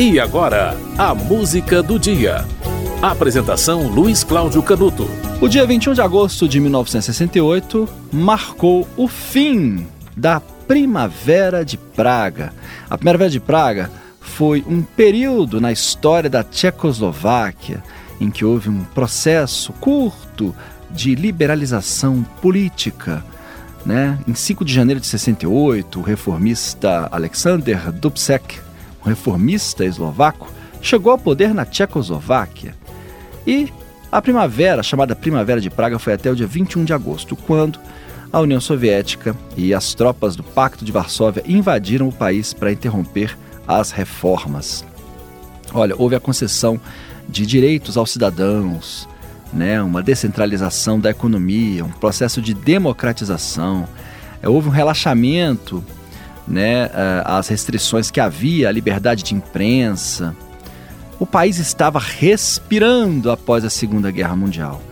E agora, a música do dia. Apresentação Luiz Cláudio Canuto. O dia 21 de agosto de 1968 marcou o fim da Primavera de Praga. A Primavera de Praga foi um período na história da Tchecoslováquia em que houve um processo curto de liberalização política. Né? Em 5 de janeiro de 68, o reformista Alexander Dubček um reformista eslovaco, chegou ao poder na Tchecoslováquia. E a primavera, chamada Primavera de Praga, foi até o dia 21 de agosto, quando a União Soviética e as tropas do Pacto de Varsóvia invadiram o país para interromper as reformas. Olha, houve a concessão de direitos aos cidadãos, né, uma descentralização da economia, um processo de democratização, houve um relaxamento né, as restrições que havia, a liberdade de imprensa. O país estava respirando após a Segunda Guerra Mundial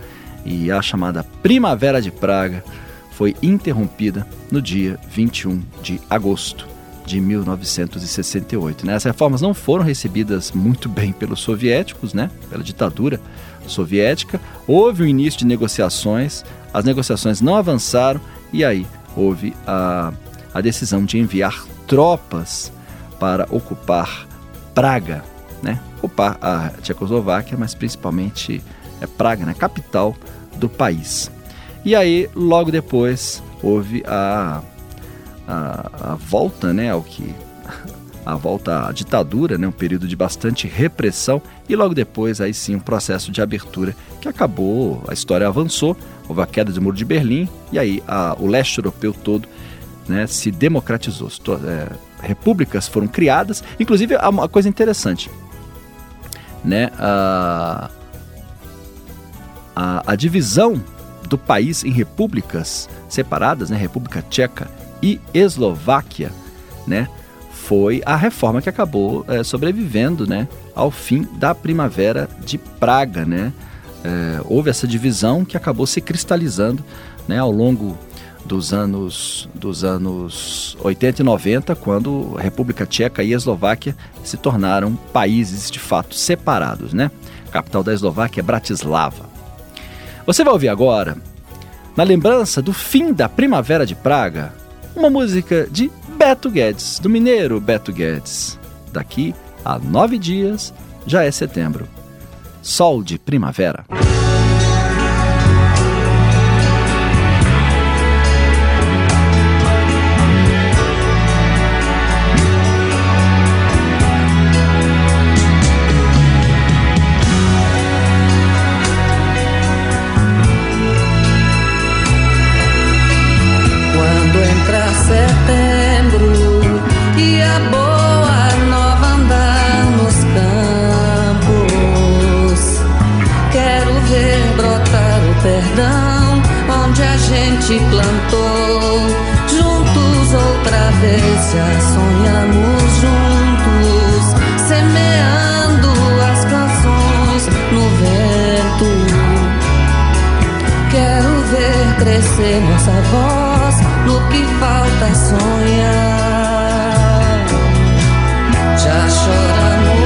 e a chamada Primavera de Praga foi interrompida no dia 21 de agosto de 1968. Né? As reformas não foram recebidas muito bem pelos soviéticos, né? pela ditadura soviética. Houve o um início de negociações, as negociações não avançaram e aí houve a a decisão de enviar tropas para ocupar Praga, né? ocupar a Tchecoslováquia, mas principalmente é Praga, né? capital do país. E aí, logo depois, houve a, a, a volta né, ao que a volta à ditadura, né, um período de bastante repressão, e logo depois, aí sim, um processo de abertura que acabou, a história avançou, houve a queda do Muro de Berlim, e aí a, o leste europeu todo né, se democratizou. É, repúblicas foram criadas, inclusive uma coisa interessante, né, a, a, a divisão do país em repúblicas separadas, né, República Tcheca e Eslováquia, né, foi a reforma que acabou é, sobrevivendo, né, ao fim da Primavera de Praga, né. É, houve essa divisão que acabou se cristalizando, né, ao longo dos anos, dos anos 80 e 90, quando a República Tcheca e a Eslováquia se tornaram países de fato separados, né? A capital da Eslováquia é Bratislava. Você vai ouvir agora, na lembrança do fim da Primavera de Praga, uma música de Beto Guedes, do mineiro Beto Guedes. Daqui a nove dias já é setembro. Sol de primavera. Já sonhamos juntos, semeando as canções no vento. Quero ver crescer nossa voz no que falta sonhar. Já choramos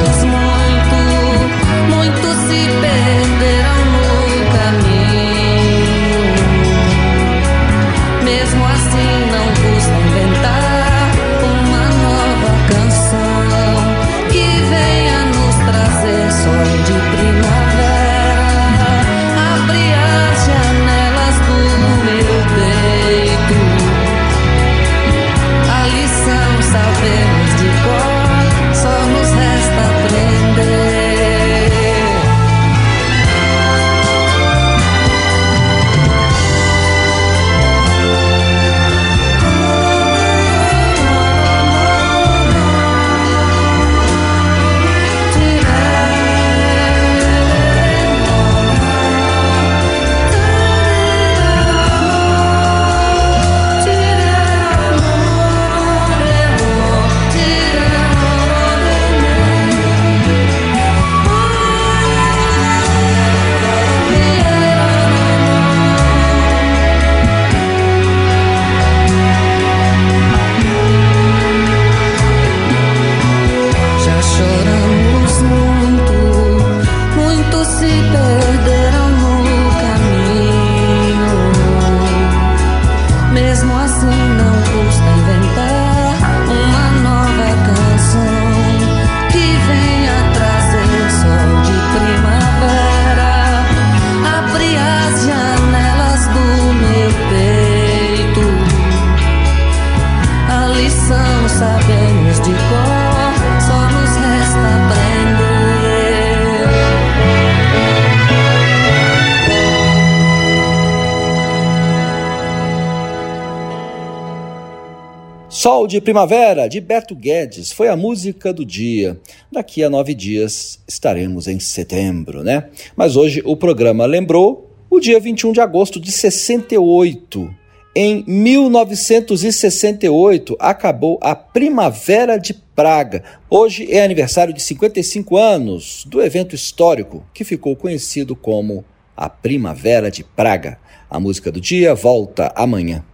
Choramos muito, muitos se perderam no caminho. Mesmo assim, não custa inventar uma nova canção que venha trazer sol de primavera. Abrir as janelas do meu peito. A lição sabemos de cor. Sol de Primavera, de Beto Guedes, foi a música do dia. Daqui a nove dias estaremos em setembro, né? Mas hoje o programa lembrou o dia 21 de agosto de 68. Em 1968 acabou a Primavera de Praga. Hoje é aniversário de 55 anos do evento histórico que ficou conhecido como a Primavera de Praga. A música do dia volta amanhã.